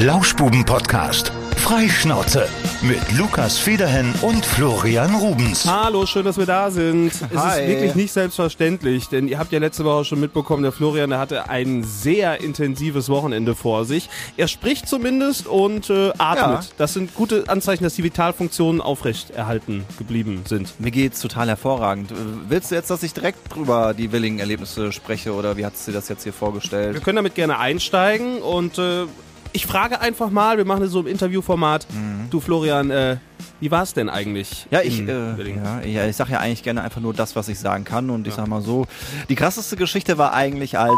Lauschbuben-Podcast. Freischnauze. Mit Lukas Federhen und Florian Rubens. Hallo, schön, dass wir da sind. Es Hi. ist wirklich nicht selbstverständlich, denn ihr habt ja letzte Woche schon mitbekommen, der Florian, der hatte ein sehr intensives Wochenende vor sich. Er spricht zumindest und äh, atmet. Ja. Das sind gute Anzeichen, dass die Vitalfunktionen aufrecht erhalten geblieben sind. Mir geht's total hervorragend. Willst du jetzt, dass ich direkt drüber die willigen Erlebnisse spreche oder wie hat sie das jetzt hier Wir vorgestellt? können damit gerne einsteigen und äh, ich frage einfach mal, wir machen das so im Interviewformat. Du Florian, äh, wie war es denn eigentlich? Ja, ich, äh, ja, ja, ich sag ja eigentlich gerne einfach nur das, was ich sagen kann und ich sag mal so, die krasseste Geschichte war eigentlich als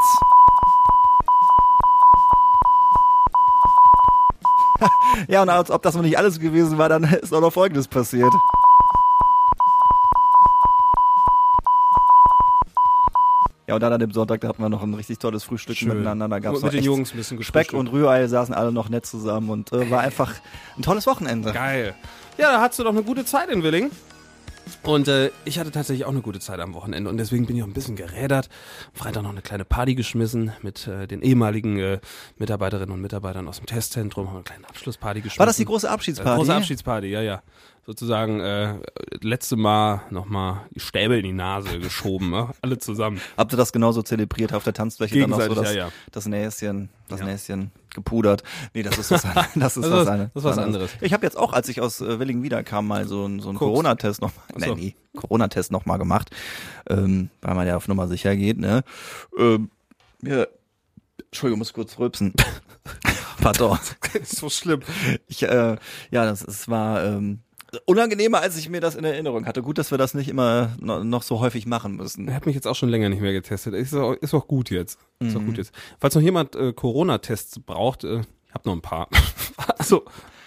Ja, und als ob das noch nicht alles gewesen war, dann ist auch noch Folgendes passiert. Ja, und dann an dem Sonntag, da hatten wir noch ein richtig tolles Frühstück Schön. miteinander. Da gab's Mit den Jungs ein bisschen Speck und Rührei saßen alle noch nett zusammen und äh, war einfach ein tolles Wochenende. Geil. Ja, da hattest du doch eine gute Zeit in Willing. Und äh, ich hatte tatsächlich auch eine gute Zeit am Wochenende und deswegen bin ich auch ein bisschen gerädert. Am Freitag noch eine kleine Party geschmissen mit äh, den ehemaligen äh, Mitarbeiterinnen und Mitarbeitern aus dem Testzentrum. Haben eine kleine Abschlussparty geschmissen. War das die große Äh, Abschiedsparty? Große Abschiedsparty, ja, ja. Sozusagen äh, letzte Mal nochmal die Stäbe in die Nase geschoben, ne? alle zusammen. Habt ihr das genauso zelebriert auf der Tanzfläche? Dann noch so Gegenseitig, das, ja, ja. das Näschen, das Ja. Näschen gepudert. Nee, das ist was, an- das ist Das was, eine- das ist was anderes. Ich habe jetzt auch, als ich aus äh, Willingen wiederkam, mal so, ein- so einen. Corona-Test noch, Ach so. nein, nee, Corona-Test noch mal gemacht, ähm, weil man ja auf Nummer sicher geht, ne? Ähm, ja, Entschuldigung, muss kurz rülpsen. Pardon. so schlimm. Ich, äh, ja, das, es war ähm, unangenehmer, als ich mir das in Erinnerung hatte. Gut, dass wir das nicht immer no, noch so häufig machen müssen. Er hat mich jetzt auch schon länger nicht mehr getestet. Ist auch, ist auch gut jetzt. Ist Mhm. auch gut jetzt. Falls noch jemand äh, Corona-Tests braucht, äh, ich habe noch ein paar. also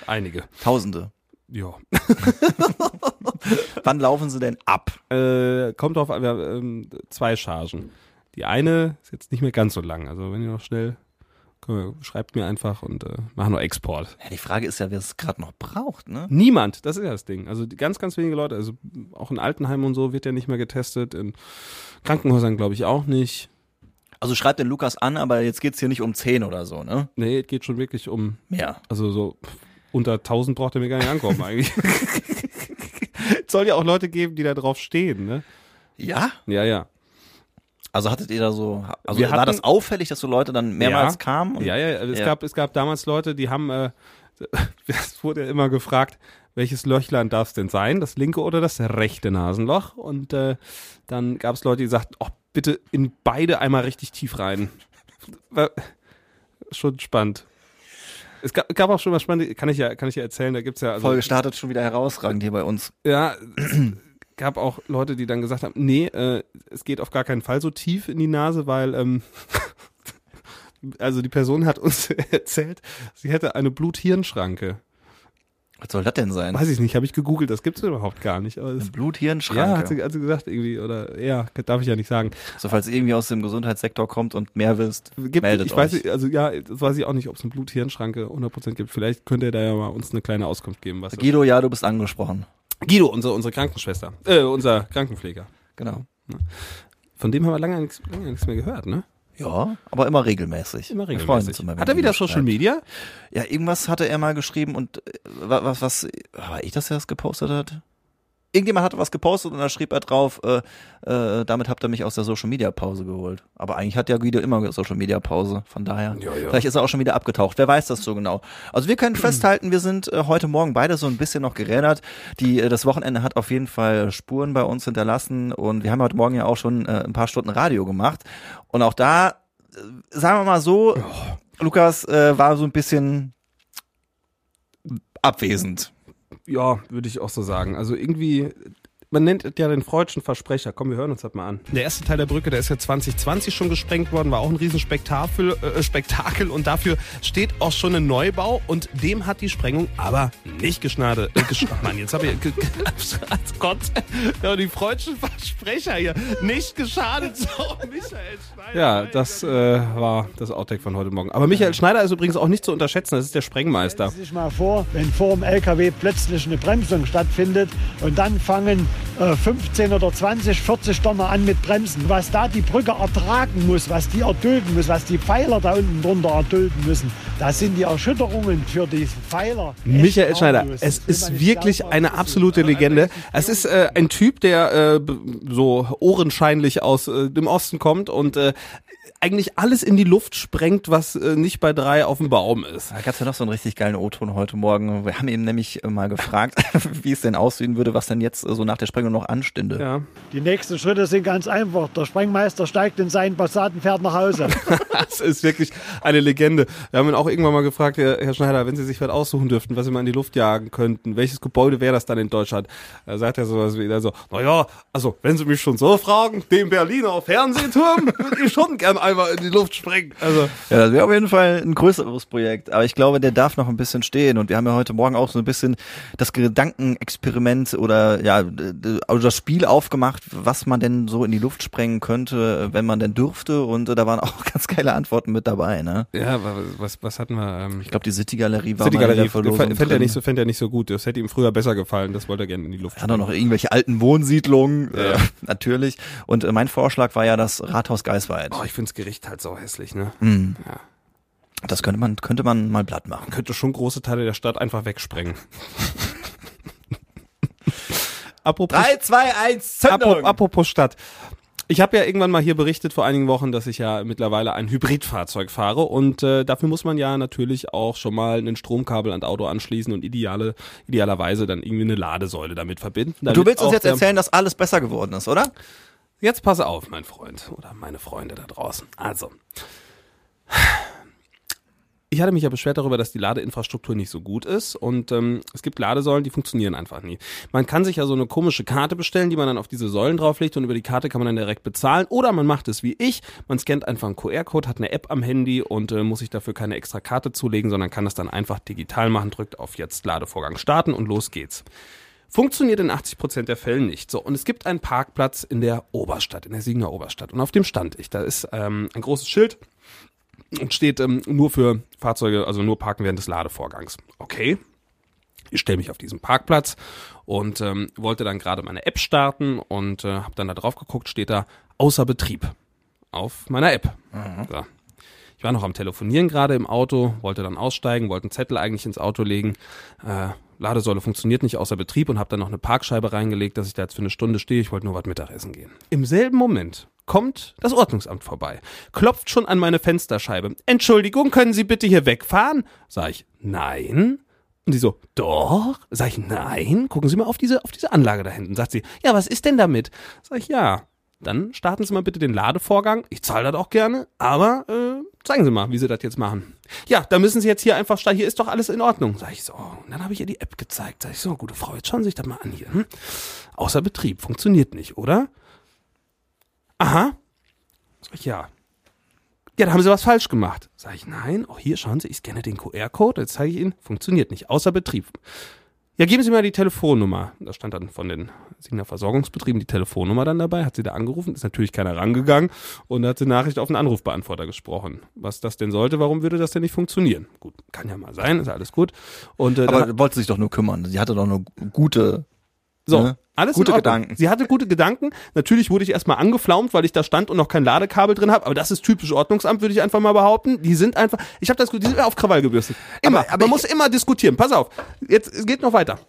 einige. Tausende. Ja. Wann laufen sie denn ab? Äh, kommt drauf an, wir haben ähm, zwei Chargen. Die eine ist jetzt nicht mehr ganz so lang. Also wenn ihr noch schnell, schreibt mir einfach und äh, machen nur Export. Ja, die Frage ist ja, wer es gerade noch braucht, ne? Niemand, das ist ja das Ding. Also ganz, ganz wenige Leute, also auch in Altenheimen und so wird ja nicht mehr getestet, in Krankenhäusern glaube ich auch nicht. Also schreibt den Lukas an, aber jetzt geht's hier nicht um 10 oder so, ne? Nee, es geht schon wirklich um, Mehr. also so unter 1000 braucht er mir gar nicht ankommen eigentlich. Es soll ja auch Leute geben, die da drauf stehen, ne? Ja? Ja, ja. Also hattet ihr da so, also Wir war hatten- das auffällig, dass so Leute dann mehrmals ja. kamen? Und- Ja, ja, es Ja. gab es gab damals Leute, die haben äh, es wurde ja immer gefragt, welches Löchlein darf es denn sein, das linke oder das rechte Nasenloch und äh, dann gab es Leute, die sagten, oh, bitte in beide einmal richtig tief rein. Schon spannend. Es gab, gab auch schon was Spannendes, kann ich ja kann ich ja erzählen, da gibt's ja also, Folge startet schon wieder herausragend hier bei uns. ja, gab auch Leute, die dann gesagt haben, nee, äh, es geht auf gar keinen Fall so tief in die Nase, weil ähm, also die Person hat uns erzählt, sie hätte eine Blut-Hirn-Schranke. Was soll das denn sein? Weiß ich nicht, habe ich gegoogelt, das gibt's überhaupt gar nicht. Aber es, Eine Bluthirnschranke. ja, hat sie, hat sie gesagt irgendwie oder ja, darf ich ja nicht sagen. So, falls ihr irgendwie aus dem Gesundheitssektor kommt und mehr willst, Gibt, meldet ich euch. weiß also ja, das weiß ich auch nicht, ob es eine Blut-Hirn-Schranke 100% gibt. Vielleicht könnt ihr da ja mal uns eine kleine Auskunft geben, was Guido, ja, du bist angesprochen. Guido, unsere unsere Krankenschwester, äh, unser Krankenpfleger. Genau. Von dem haben wir lange nichts, lange nichts mehr gehört, ne? Ja, aber immer regelmäßig. Immer regelmäßig. immer, Hat er wieder was Social schreibt. Media? Ja, irgendwas hatte er mal geschrieben und äh, wa- was, was, war ich das, der das gepostet hat? Irgendjemand hatte was gepostet und da schrieb er drauf, äh, äh, damit habt ihr mich aus der Social Media Pause geholt. Aber eigentlich hat ja Guido immer Social Media Pause, von daher. Ja, ja. Vielleicht ist er auch schon wieder abgetaucht. Wer weiß das so genau. Also wir können festhalten, wir sind äh, heute Morgen beide so ein bisschen noch gerädert. Die, äh, das Wochenende hat auf jeden Fall Spuren bei uns hinterlassen und wir haben heute Morgen ja auch schon äh, ein paar Stunden Radio gemacht. Und auch da, äh, sagen wir mal so, Lukas äh, war so ein bisschen abwesend. Ja, würde ich auch so sagen. Also irgendwie, man nennt es ja den freudschen Versprecher. Komm, wir hören uns das mal an. Der erste Teil der Brücke, der ist ja 2020 schon gesprengt worden, war auch ein Riesenspektakel äh, Spektakel und dafür steht auch schon ein Neubau und dem hat die Sprengung aber nicht geschnade. Äh, gesch Mann, jetzt habe ich, ge- Gott, ja, die freudschen Versprecher hier, nicht geschadet, so Michael Schneider. Ja, das äh, war das Outtake von heute Morgen. Aber Michael Schneider ist übrigens auch nicht zu unterschätzen, das ist der Sprengmeister. Stellen Sie sich mal vor, wenn vor dem LKW plötzlich eine Bremsung stattfindet und dann fangen 15 oder 20, 40 Donner an mit Bremsen. Was da die Brücke ertragen muss, was die erdulden muss, was die Pfeiler da unten drunter erdulden müssen, Da sind die Erschütterungen für diesen Pfeiler. Michael Schneider, es ist wirklich eine absolute Legende. Es ist äh, ein Typ, der äh, so ohrenscheinlich aus äh, dem Osten kommt und äh, eigentlich alles in die Luft sprengt, was äh, nicht bei drei auf dem Baum ist. Da gab es ja noch so einen richtig geilen O-Ton heute Morgen. Wir haben ihn nämlich mal gefragt, wie es denn aussehen würde, was denn jetzt so nach der Sprengung noch anstünde. Ja. Die nächsten Schritte sind ganz einfach. Der Sprengmeister steigt in seinen Passaten, fährt nach Hause. das ist wirklich eine Legende. Wir haben ihn auch irgendwann mal gefragt, Herr Schneider, wenn Sie sich was aussuchen dürften, was Sie mal in die Luft jagen könnten, welches Gebäude wäre das dann in Deutschland? Da sagt er sowas wie so, naja, also wenn Sie mich schon so fragen, den Berliner Fernsehturm würde ich schon gern einmal in die Luft springen. Also ja, das wäre auf jeden Fall ein größeres Projekt. Aber ich glaube, der darf noch ein bisschen stehen. Und wir haben ja heute Morgen auch so ein bisschen das Gedankenexperiment oder ja, also das Spiel aufgemacht, was man denn so in die Luft sprengen könnte, wenn man denn dürfte. Und da waren auch ganz geile Antworten mit dabei. Ne? Ja, was, was hatten wir? Ähm, ich glaube, die City Galerie war City Galerie fände er nicht so, fände er nicht so gut. Das hätte ihm früher besser gefallen. Das wollte er gerne in die Luft. Hat auch noch irgendwelche alten Wohnsiedlungen, ja. äh, natürlich. Und äh, mein Vorschlag war ja das Rathaus Geisweit. Oh, ich finde Gericht halt so hässlich, ne? Mm. Ja. Das könnte man, könnte man mal platt machen. Man könnte schon große Teile der Stadt einfach wegsprengen. apropos, 3, 2, 1, Zündung! Apropos Stadt. Ich habe ja irgendwann mal hier berichtet vor einigen Wochen, dass ich ja mittlerweile ein Hybridfahrzeug fahre und äh, dafür muss man ja natürlich auch schon mal ein Stromkabel an Auto anschließen und ideale, idealerweise dann irgendwie eine Ladesäule damit verbinden. Damit du willst uns jetzt erzählen, dass alles besser geworden ist, oder? Jetzt passe auf, mein Freund oder meine Freunde da draußen. Also, ich hatte mich ja beschwert darüber, dass die Ladeinfrastruktur nicht so gut ist und ähm, es gibt Ladesäulen, die funktionieren einfach nie. Man kann sich ja so eine komische Karte bestellen, die man dann auf diese Säulen drauflegt und über die Karte kann man dann direkt bezahlen oder man macht es wie ich, man scannt einfach einen QR-Code, hat eine App am Handy und äh, muss sich dafür keine extra Karte zulegen, sondern kann das dann einfach digital machen, drückt auf jetzt Ladevorgang starten und los geht's. Funktioniert in 80 Prozent der Fällen nicht. So, und es gibt einen Parkplatz in der Oberstadt, in der Siegener Oberstadt. Und auf dem stand ich. Da ist ähm, ein großes Schild, und steht ähm, nur für Fahrzeuge, also nur parken während des Ladevorgangs. Okay. Ich stelle mich auf diesen Parkplatz und ähm, wollte dann gerade meine App starten und äh, habe dann da drauf geguckt, steht da außer Betrieb auf meiner App. Mhm. So. Ich war noch am Telefonieren gerade im Auto, wollte dann aussteigen, wollte einen Zettel eigentlich ins Auto legen. Äh, Ladesäule funktioniert nicht außer Betrieb und habe dann noch eine Parkscheibe reingelegt, dass ich da jetzt für eine Stunde stehe. Ich wollte nur was Mittagessen gehen. Im selben Moment kommt das Ordnungsamt vorbei, klopft schon an meine Fensterscheibe. Entschuldigung, können Sie bitte hier wegfahren? Sag ich, nein. Und sie so, doch. Sag ich, nein. Gucken Sie mal auf diese, auf diese Anlage da hinten. Sagt sie, ja, was ist denn damit? Sag ich, ja. Dann starten Sie mal bitte den Ladevorgang. Ich zahle das auch gerne, aber äh, zeigen Sie mal, wie Sie das jetzt machen. Ja, da müssen Sie jetzt hier einfach steigen. Hier ist doch alles in Ordnung. Sag ich so. Und dann habe ich ihr die App gezeigt. Sag ich so, gute Frau, jetzt schauen Sie sich das mal an hier. Hm? Außer Betrieb. Funktioniert nicht, oder? Aha. Sag ich, ja. Ja, da haben Sie was falsch gemacht. Sag ich, nein. Auch hier, schauen Sie, ich scanne den QR-Code. Jetzt zeige ich Ihnen. Funktioniert nicht. Außer Betrieb. Ja, geben Sie mal die Telefonnummer. Da stand dann von den Signer Versorgungsbetrieben die Telefonnummer dann dabei, hat sie da angerufen, ist natürlich keiner rangegangen und hat die Nachricht auf den Anrufbeantworter gesprochen. Was das denn sollte, warum würde das denn nicht funktionieren? Gut, kann ja mal sein, ist alles gut. Und, äh, Aber wollte sich doch nur kümmern. Sie hatte doch eine gute so, ne? alles gute Gedanken. Sie hatte gute Gedanken. Natürlich wurde ich erstmal angeflaumt, weil ich da stand und noch kein Ladekabel drin habe. Aber das ist typisch Ordnungsamt, würde ich einfach mal behaupten. Die sind einfach, ich habe das, die sind auf Krawall gebürstet. Immer. Aber, aber Man muss immer diskutieren. Pass auf. Jetzt es geht noch weiter.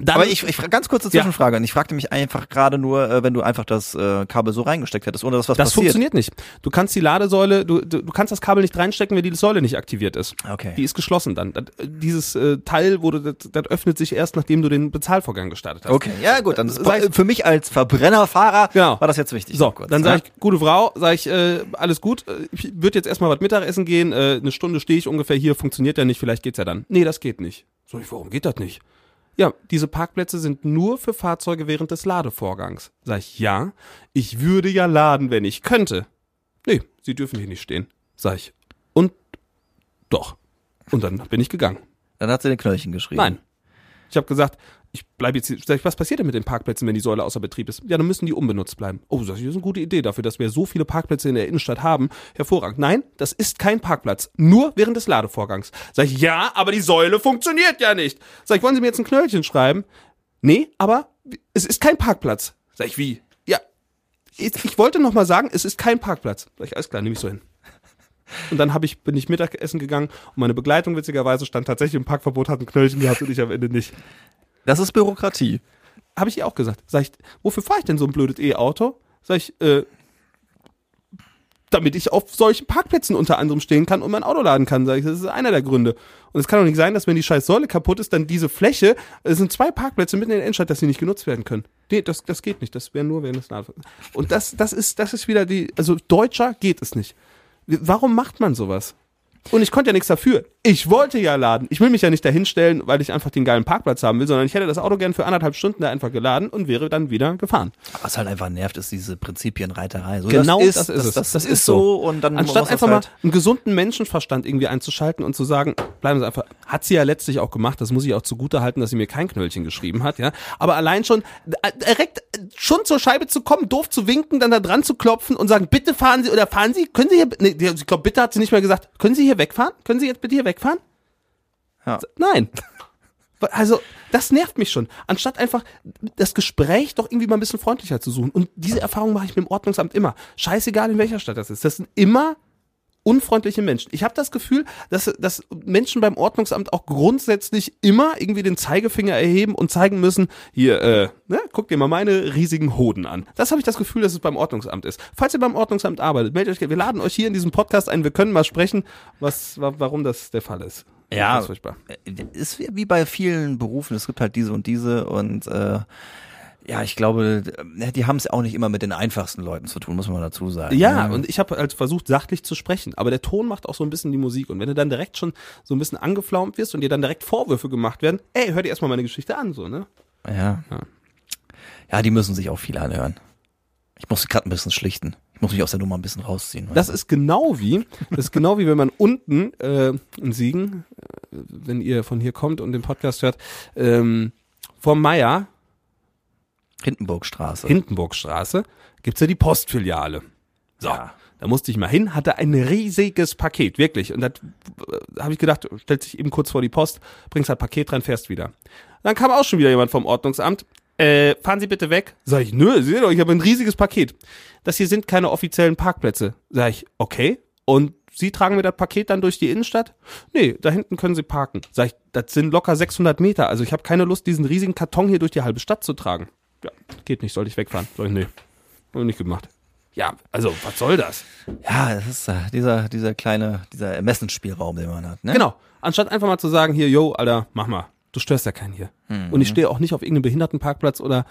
Dann, Aber ich, ich ganz kurze Zwischenfrage. Ja. Und ich fragte mich einfach gerade nur, äh, wenn du einfach das äh, Kabel so reingesteckt hättest, ohne dass was das passiert. Das funktioniert nicht. Du kannst die Ladesäule, du, du, du kannst das Kabel nicht reinstecken, wenn die Säule nicht aktiviert ist. Okay. Die ist geschlossen dann. Das, dieses äh, Teil wurde, das, das öffnet sich erst, nachdem du den Bezahlvorgang gestartet hast. Okay, ja gut. Dann ist ich, für mich als Verbrennerfahrer genau. war das jetzt wichtig. So, dann sage ich, gute Frau, sage ich, äh, alles gut. Äh, ich würde jetzt erstmal was Mittagessen gehen. Äh, eine Stunde stehe ich ungefähr hier, funktioniert ja nicht. Vielleicht geht's ja dann. Nee, das geht nicht. So, ich, warum geht das nicht? Ja, diese Parkplätze sind nur für Fahrzeuge während des Ladevorgangs. Sag ich, ja, ich würde ja laden, wenn ich könnte. Nee, sie dürfen hier nicht stehen. Sag ich, und doch. Und dann bin ich gegangen. Dann hat sie den Knöllchen geschrieben. Nein. Ich habe gesagt, ich bleibe jetzt hier. Sag ich, was passiert denn mit den Parkplätzen, wenn die Säule außer Betrieb ist? Ja, dann müssen die unbenutzt bleiben. Oh, das ist eine gute Idee dafür, dass wir so viele Parkplätze in der Innenstadt haben. Hervorragend. Nein, das ist kein Parkplatz. Nur während des Ladevorgangs. Sag ich, ja, aber die Säule funktioniert ja nicht. Sag ich, wollen Sie mir jetzt ein Knöllchen schreiben? Nee, aber es ist kein Parkplatz. Sag ich, wie? Ja, ich, ich wollte noch mal sagen, es ist kein Parkplatz. Sag ich, alles klar, nehme ich so hin. Und dann hab ich, bin ich Mittagessen gegangen und meine Begleitung witzigerweise stand tatsächlich im Parkverbot, hat ein Knöllchen gehabt und ich am Ende nicht. Das ist Bürokratie. Habe ich ihr auch gesagt. Sag ich, wofür fahre ich denn so ein blödes E-Auto? Sag ich, äh, damit ich auf solchen Parkplätzen unter anderem stehen kann und mein Auto laden kann, sage ich. Das ist einer der Gründe. Und es kann doch nicht sein, dass wenn die scheiß Säule kaputt ist, dann diese Fläche, es sind zwei Parkplätze mitten in der Innenstadt, dass sie nicht genutzt werden können. Nee, das, das geht nicht. Das wäre nur während des Ladens. Und das, das ist, das ist wieder die, also deutscher geht es nicht. Warum macht man sowas? Und ich konnte ja nichts dafür. Ich wollte ja laden. Ich will mich ja nicht dahinstellen, weil ich einfach den geilen Parkplatz haben will, sondern ich hätte das Auto gern für anderthalb Stunden da einfach geladen und wäre dann wieder gefahren. Was halt einfach nervt, ist diese Prinzipienreiterei. So, Genau das ist, das ist es. Das, das, Das ist so und dann Anstatt einfach halt mal einen gesunden Menschenverstand irgendwie einzuschalten und zu sagen, bleiben Sie einfach, hat sie ja letztlich auch gemacht, das muss ich auch zugute halten, dass sie mir kein Knöllchen geschrieben hat, ja. Aber allein schon, äh, direkt äh, schon zur Scheibe zu kommen, doof zu winken, dann da dran zu klopfen und sagen, bitte fahren Sie oder fahren Sie, können Sie hier, nee, ich glaube, bitte hat sie nicht mehr gesagt, können Sie hier wegfahren? Können Sie jetzt bitte hier wegfahren? Ja. Nein. Also, das nervt mich schon. Anstatt einfach das Gespräch doch irgendwie mal ein bisschen freundlicher zu suchen. Und diese Erfahrung mache ich mit dem Ordnungsamt immer. Scheißegal, in welcher Stadt das ist. Das sind immer unfreundliche Menschen. Ich habe das Gefühl, dass, dass Menschen beim Ordnungsamt auch grundsätzlich immer irgendwie den Zeigefinger erheben und zeigen müssen, hier, äh, ne, guck dir mal meine riesigen Hoden an. Das habe ich das Gefühl, dass es beim Ordnungsamt ist. Falls ihr beim Ordnungsamt arbeitet, meldet euch, wir laden euch hier in diesem Podcast ein, wir können mal sprechen, was, wa- warum das der Fall ist. Ja. Das ist wie bei vielen Berufen, es gibt halt diese und diese und äh, ja, ich glaube, äh, die haben es auch nicht immer mit den einfachsten Leuten zu tun, muss man dazu sagen. Ja, ne? und ich habe halt versucht, sachlich zu sprechen. Aber der Ton macht auch so ein bisschen die Musik. Und wenn du dann direkt schon so ein bisschen angeflaumt wirst und dir dann direkt Vorwürfe gemacht werden, ey, hör dir erstmal meine Geschichte an, so, ne? ja. Ja. ja. die müssen sich auch viel anhören. Ich muss gerade ein bisschen schlichten. Ich muss mich aus der Nummer ein bisschen rausziehen. Das ist genau wie, das ist genau wie wenn man unten äh, in Siegen, äh, wenn ihr von hier kommt und den Podcast hört, ähm, vom Meier, Hindenburgstraße. Hindenburgstraße, gibt's ja die Postfiliale. So. Ja. Da musste ich mal hin, hatte ein riesiges Paket, wirklich. Und da äh, habe ich gedacht, stellt sich eben kurz vor die Post, bringst halt Paket rein, fährst wieder. Dann kam auch schon wieder jemand vom Ordnungsamt. Äh, fahren Sie bitte weg. Sag ich, nö, Sie sehen doch, ich habe ein riesiges Paket. Das hier sind keine offiziellen Parkplätze. Sag ich, okay. Und Sie tragen mir das Paket dann durch die Innenstadt? Nee, da hinten können Sie parken. Sag ich, das sind locker 600 Meter. Also ich habe keine Lust, diesen riesigen Karton hier durch die halbe Stadt zu tragen. Ja, geht nicht, soll ich wegfahren? Sag ich, nee. Hab ich nicht gemacht. Ja, also, was soll das? Ja, das ist äh, dieser, dieser kleine, dieser Ermessensspielraum, den man hat. Ne? Genau. Anstatt einfach mal zu sagen, hier, yo, Alter, mach mal. Du störst ja keinen hier. Und ich stehe auch nicht auf irgendeinem Behindertenparkplatz oder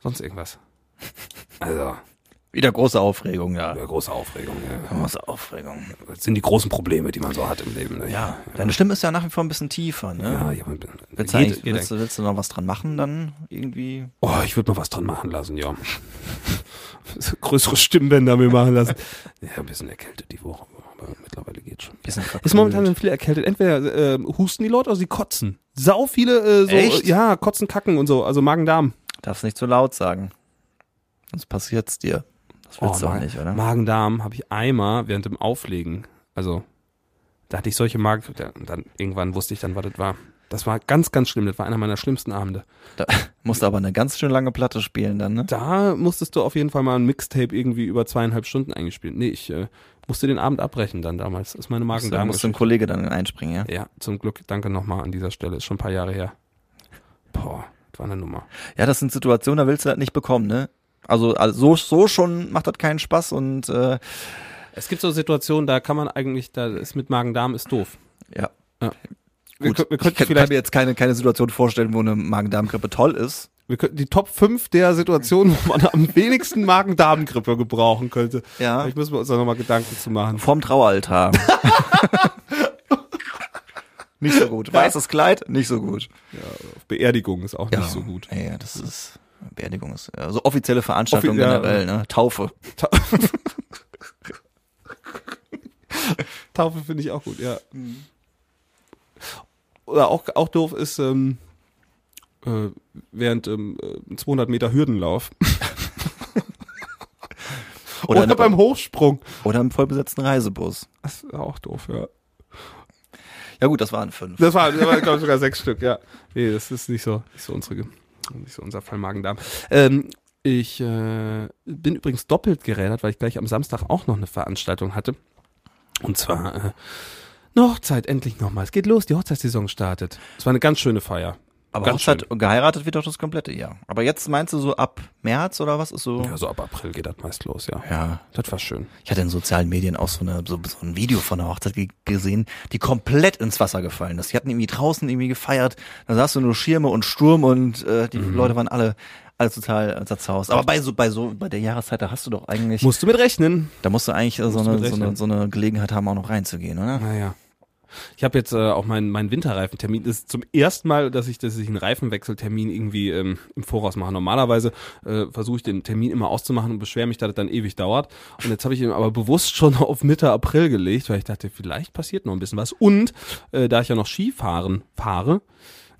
sonst irgendwas. Also, Wieder große Aufregung, ja. ja, große Aufregung. Ja. Große Aufregung. Das sind die großen Probleme, die man so hat im Leben. Ne? Ja, deine Stimme ist ja nach wie vor ein bisschen tiefer, ne? Ja, ja, man, Willst, eigentlich, geht willst, du, willst du noch was dran machen dann irgendwie? Oh, ich würde mal was dran machen lassen, ja. Größere Stimmbänder mir machen lassen. Ja, ein bisschen erkältet die Woche, aber mittlerweile geht schon. Bisschen Ist momentan viel erkältet. Entweder äh, husten die Leute oder sie kotzen. Sau viele äh, so, Echt? ja, kotzen, kacken und so, also Magen-Darm. Darfst nicht zu laut sagen. Sonst passiert's dir. Das willst du auch Oh, nicht, oder? Magen-Darm habe ich einmal während dem Auflegen. Also, da hatte ich solche Magen. da- Dann irgendwann wusste ich dann, was das war. Das war ganz, ganz schlimm. Das war einer meiner schlimmsten Abende. Da musst du aber eine ganz schön lange Platte spielen dann, ne? Da musstest du auf jeden Fall mal ein Mixtape irgendwie über zweieinhalb Stunden eingespielt. Nee, ich äh, musste den Abend abbrechen dann damals. Das ist meine Da Magen-Darm. musst du ein Kollege dann einspringen, ja? Ja, zum Glück. Danke nochmal an dieser Stelle. Ist schon ein paar Jahre her. Boah, das war eine Nummer. Ja, das sind Situationen, da willst du das nicht bekommen, ne? Also, also so, so schon macht das keinen Spaß und äh, Es gibt so Situationen, da kann man eigentlich, da ist mit Magen-Darm ist doof. ja. Ja. Wir, Gut, kö- wir ich könnten kann, kann mir jetzt keine, keine Situation vorstellen, wo eine Magen-Darm-Grippe toll ist. Wir könnten die Top 5 der Situationen, wo man am wenigsten Magen-Darm-Grippe gebrauchen könnte. Ja. Vielleicht müssen wir uns da nochmal Gedanken zu machen. Vorm Traueraltar. nicht so gut. Weißes Kleid, nicht so gut. Beerdigung ist auch nicht so gut. Ja, ja, das ist Beerdigung ist also offizielle Veranstaltung Offi- ja. generell, ne? Taufe. Ta Taufe finde ich auch gut, ja. Oder auch, auch doof ist, ähm, äh, während ähm, äh, 200 Meter Hürdenlauf. Oder, eine- beim Hochsprung. Oder im vollbesetzten Reisebus. Das ist auch doof, ja. Ja gut, das waren fünf. Das war, das war glaube ich, sogar sechs Stück, ja. Nee, das ist nicht so, nicht so unsere, nicht so unser Fall Magen-Darm. Ähm, ich äh, bin übrigens doppelt gerädert, weil ich gleich am Samstag auch noch eine Veranstaltung hatte. Und zwar äh, eine Hochzeit, endlich nochmal. Es geht los, die Hochzeitssaison startet. Es war eine ganz schöne Feier. Aber Ganz Hochzeit, geheiratet wird doch das komplette Jahr. Aber jetzt meinst du so ab März oder was ist so? Ja, so ab April geht das meist los, ja. Ja. Das war schön. Ich hatte in sozialen Medien auch so, eine, so, so ein Video von der Hochzeit ge- gesehen, die komplett ins Wasser gefallen ist. Die hatten irgendwie draußen irgendwie gefeiert. Da sahst du nur Schirme und Sturm und äh, die Mhm. Leute waren alle alle total zerzaust. Aber bei so bei so bei der Jahreszeit da hast du doch eigentlich Musst du mit rechnen. da musst du eigentlich äh, so Musst du eine, so, eine, so eine Gelegenheit haben auch noch reinzugehen, oder? Naja. Ich habe jetzt äh, auch meinen mein Winterreifentermin. Das ist zum ersten Mal, dass ich, dass ich einen Reifenwechseltermin irgendwie ähm, im Voraus mache. Normalerweise äh, versuche ich den Termin immer auszumachen und beschwere mich, dass das dann ewig dauert. Und jetzt habe ich ihn aber bewusst schon auf Mitte April gelegt, weil ich dachte, vielleicht passiert noch ein bisschen was. Und äh, da ich ja noch Skifahren fahre,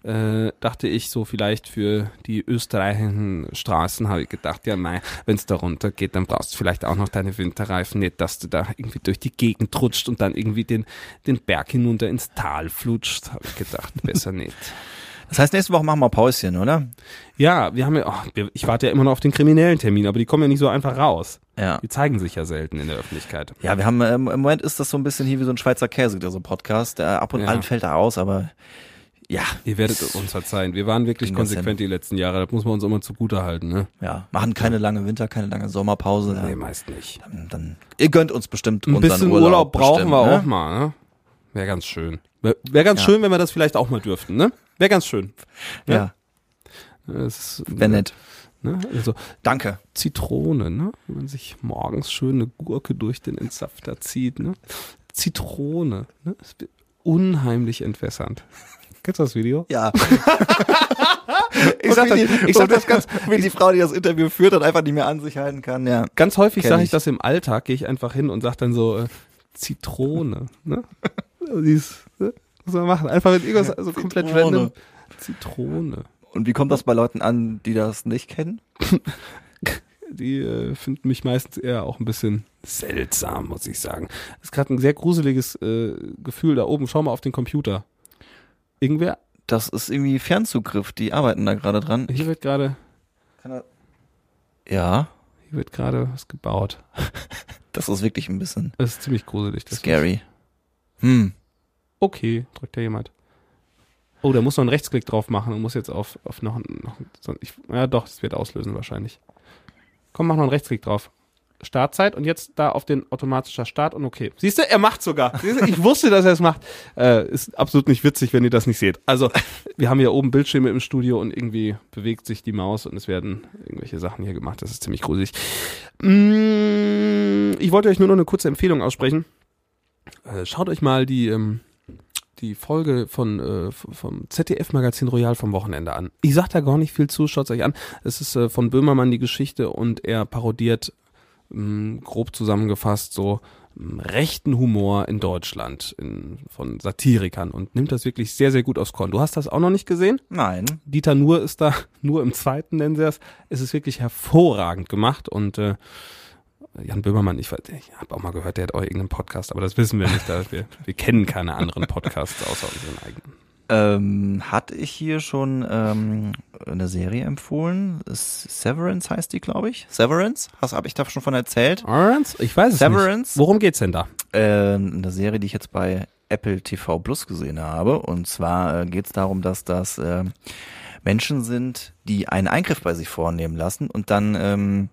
äh, dachte ich so vielleicht für die österreichischen Straßen habe ich gedacht, ja nein, wenn es da runter geht, dann brauchst du vielleicht auch noch deine Winterreifen, nicht, dass du da irgendwie durch die Gegend rutscht und dann irgendwie den, den Berg hinunter ins Tal flutscht, habe ich gedacht, besser nicht. Das heißt, nächste Woche machen wir Päuschen, oder? Ja, wir haben ja, oh, ich warte ja immer noch auf den kriminellen Termin, aber die kommen ja nicht so einfach raus. Ja. Die zeigen sich ja selten in der Öffentlichkeit. Ja, wir haben ähm, im Moment ist das so ein bisschen hier wie so ein Schweizer Käse, der so Podcast. Der ab und Ja. an fällt er aus, aber ja, Ihr werdet uns verzeihen. Wir waren wirklich konsequent die letzten Jahre. Das muss man uns immer zugute halten, ne? ja, machen keine lange Winter, keine lange Sommerpause. Nee, Ja, meist nicht. dann, dann, ihr gönnt uns bestimmt Ein unseren bisschen Urlaub, Urlaub, brauchen bestimmt, wir ne? auch mal, ne? Wäre ganz schön. Wäre wär ganz Ja. schön, wenn wir das vielleicht auch mal dürften, ne? Wäre ganz schön. Ja, ist, wäre nett. Ne? Also Danke. Zitrone, ne? Wenn man sich morgens schön eine Gurke durch den Entsafter zieht, ne? Zitrone, ne? Unheimlich entwässernd. Kennst du das Video? Ja. Ich sag das, ich sag das ganz, wie die Frau, die das Interview führt und einfach nicht mehr an sich halten kann, ja. ganz häufig sage ich ich. das im Alltag, gehe ich einfach hin und sag dann so äh, Zitrone, ne? Dies, ne? Muss man machen. Einfach mit irgendwas so komplett Zitrone. random. Zitrone. Und wie kommt das bei Leuten an, die das nicht kennen? Die äh, finden mich meistens eher auch ein bisschen seltsam, muss ich sagen. Ist gerade ein sehr gruseliges äh, Gefühl da oben. Schau mal auf den Computer. Irgendwer, Das ist irgendwie Fernzugriff, die arbeiten da gerade dran. hier wird gerade, Ja, hier wird gerade was gebaut. das ist wirklich ein bisschen Das ist ziemlich gruselig. Das scary. Hm. Okay, drückt da jemand. Oh, da muss noch einen Rechtsklick drauf machen und muss jetzt auf, auf noch, noch ich, ja doch, das wird auslösen wahrscheinlich. Komm, mach noch einen Rechtsklick drauf. Startzeit und jetzt da auf den automatischer Start und okay. Siehst du, er macht sogar. Ich wusste, dass er es macht. Äh, ist absolut nicht witzig, wenn ihr das nicht seht. Also, wir haben hier oben Bildschirme im Studio und irgendwie bewegt sich die Maus und es werden irgendwelche Sachen hier gemacht. Das ist ziemlich gruselig. Mm, ich wollte euch nur noch eine kurze Empfehlung aussprechen. Äh, schaut euch mal die, ähm, die Folge von äh, vom ZDF-Magazin Royal vom Wochenende an. Ich sag da gar nicht viel zu, schaut euch an. Es ist äh, von Böhmermann die Geschichte und er parodiert grob zusammengefasst so mh, rechten Humor in Deutschland in, von Satirikern und nimmt das wirklich sehr, sehr gut aufs Korn. Du hast das auch noch nicht gesehen? Nein. Dieter Nuhr ist da, nur im zweiten nennen sie es. Es ist wirklich hervorragend gemacht und äh, Jan Böhmermann, ich, weiß- ich habe auch mal gehört, der hat auch irgendeinen Podcast, aber das wissen wir nicht. Da wir, wir kennen keine anderen Podcasts außer unseren eigenen. Ähm, hatte ich hier schon ähm, eine Serie empfohlen? Severance heißt die, glaube ich. Severance? Hast habe ich da schon von erzählt? Orange? Ich weiß es Severance? nicht. Worum geht's denn da? Äh, eine Serie, die ich jetzt bei Apple TV Plus gesehen habe. Und zwar äh, geht es darum, dass das äh, Menschen sind, die einen Eingriff bei sich vornehmen lassen und dann ähm,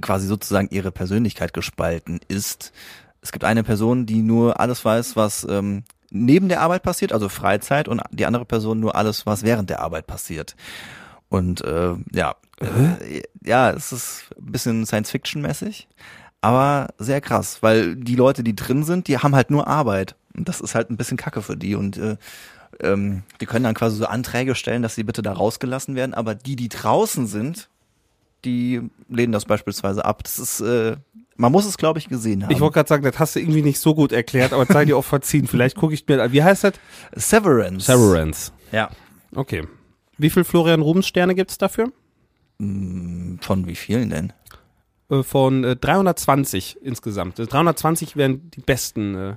quasi sozusagen ihre Persönlichkeit gespalten ist. Es gibt eine Person, die nur alles weiß, was ähm, neben der Arbeit passiert, also Freizeit, und die andere Person nur alles, was während der Arbeit passiert. Und äh, ja, äh, ja, es ist ein bisschen Science-Fiction-mäßig, aber sehr krass, weil die Leute, die drin sind, die haben halt nur Arbeit. Und das ist halt ein bisschen Kacke für die. Und äh, ähm, die können dann quasi so Anträge stellen, dass sie bitte da rausgelassen werden, aber die, die draußen sind, die lehnen das beispielsweise ab. Das ist, äh, man muss es, glaube ich, gesehen haben. Ich wollte gerade sagen, das hast du irgendwie nicht so gut erklärt, aber sei dir auch verziehen. Vielleicht gucke ich mir, an. wie heißt das? Severance. Severance. Ja. Okay. Wie viel Florian Rubens Sterne gibt's dafür? Von wie vielen denn? Äh, Von äh, 320 insgesamt. Äh, 320 wären die besten äh,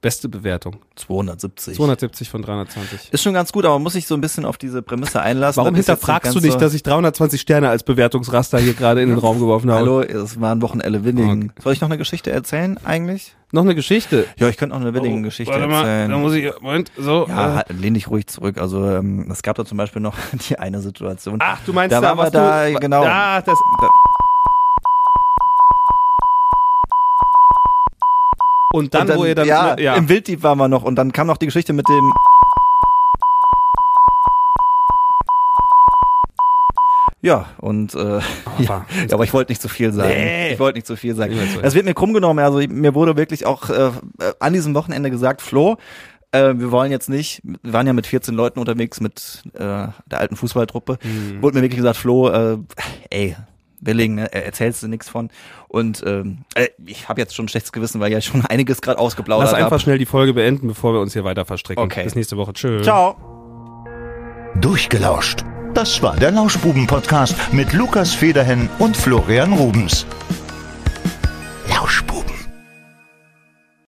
Beste Bewertung. 270. 270 von 320. Ist schon ganz gut, aber man muss sich so ein bisschen auf diese Prämisse einlassen. Warum hinterfragst du nicht, dass ich 320 Sterne als Bewertungsraster hier gerade in den Raum geworfen habe? Hallo, es war ein Wochenende Winning. Okay. Soll ich noch eine Geschichte erzählen eigentlich? Noch eine Geschichte? Ja, ich könnte noch eine Willingen-Geschichte oh, erzählen. Mal, da muss ich, Moment, so. Ja, äh. lehn dich ruhig zurück. Also ähm, es gab da zum Beispiel noch die eine Situation. Ach, du meinst da, da waren wir da, du, genau. Da, das, da. Und dann, und dann, wo ihr dann, ja, ja, im Wilddieb waren wir noch und dann kam noch die Geschichte mit dem Ja, und äh, ja, aber ich wollte nicht zu viel sagen. Nee. Ich wollte nicht zu viel sagen. Es wird mir krumm genommen. Also mir wurde wirklich auch äh, an diesem Wochenende gesagt, Flo, äh, wir wollen jetzt nicht, wir waren ja mit 14 Leuten unterwegs mit äh, der alten Fußballtruppe, mhm. wurde mir wirklich gesagt, Flo, äh, ey, Willing, ne, erzählst du nichts von. Und ähm, äh, ich habe jetzt schon ein schlechtes Gewissen, weil ja schon einiges gerade ausgeplaudert Lass einfach hab. schnell die Folge beenden, bevor wir uns hier weiter verstricken. Okay. Bis nächste Woche. Tschüss. Ciao. Durchgelauscht. Das war der Lauschbuben-Podcast mit Lukas Federhen und Florian Rubens.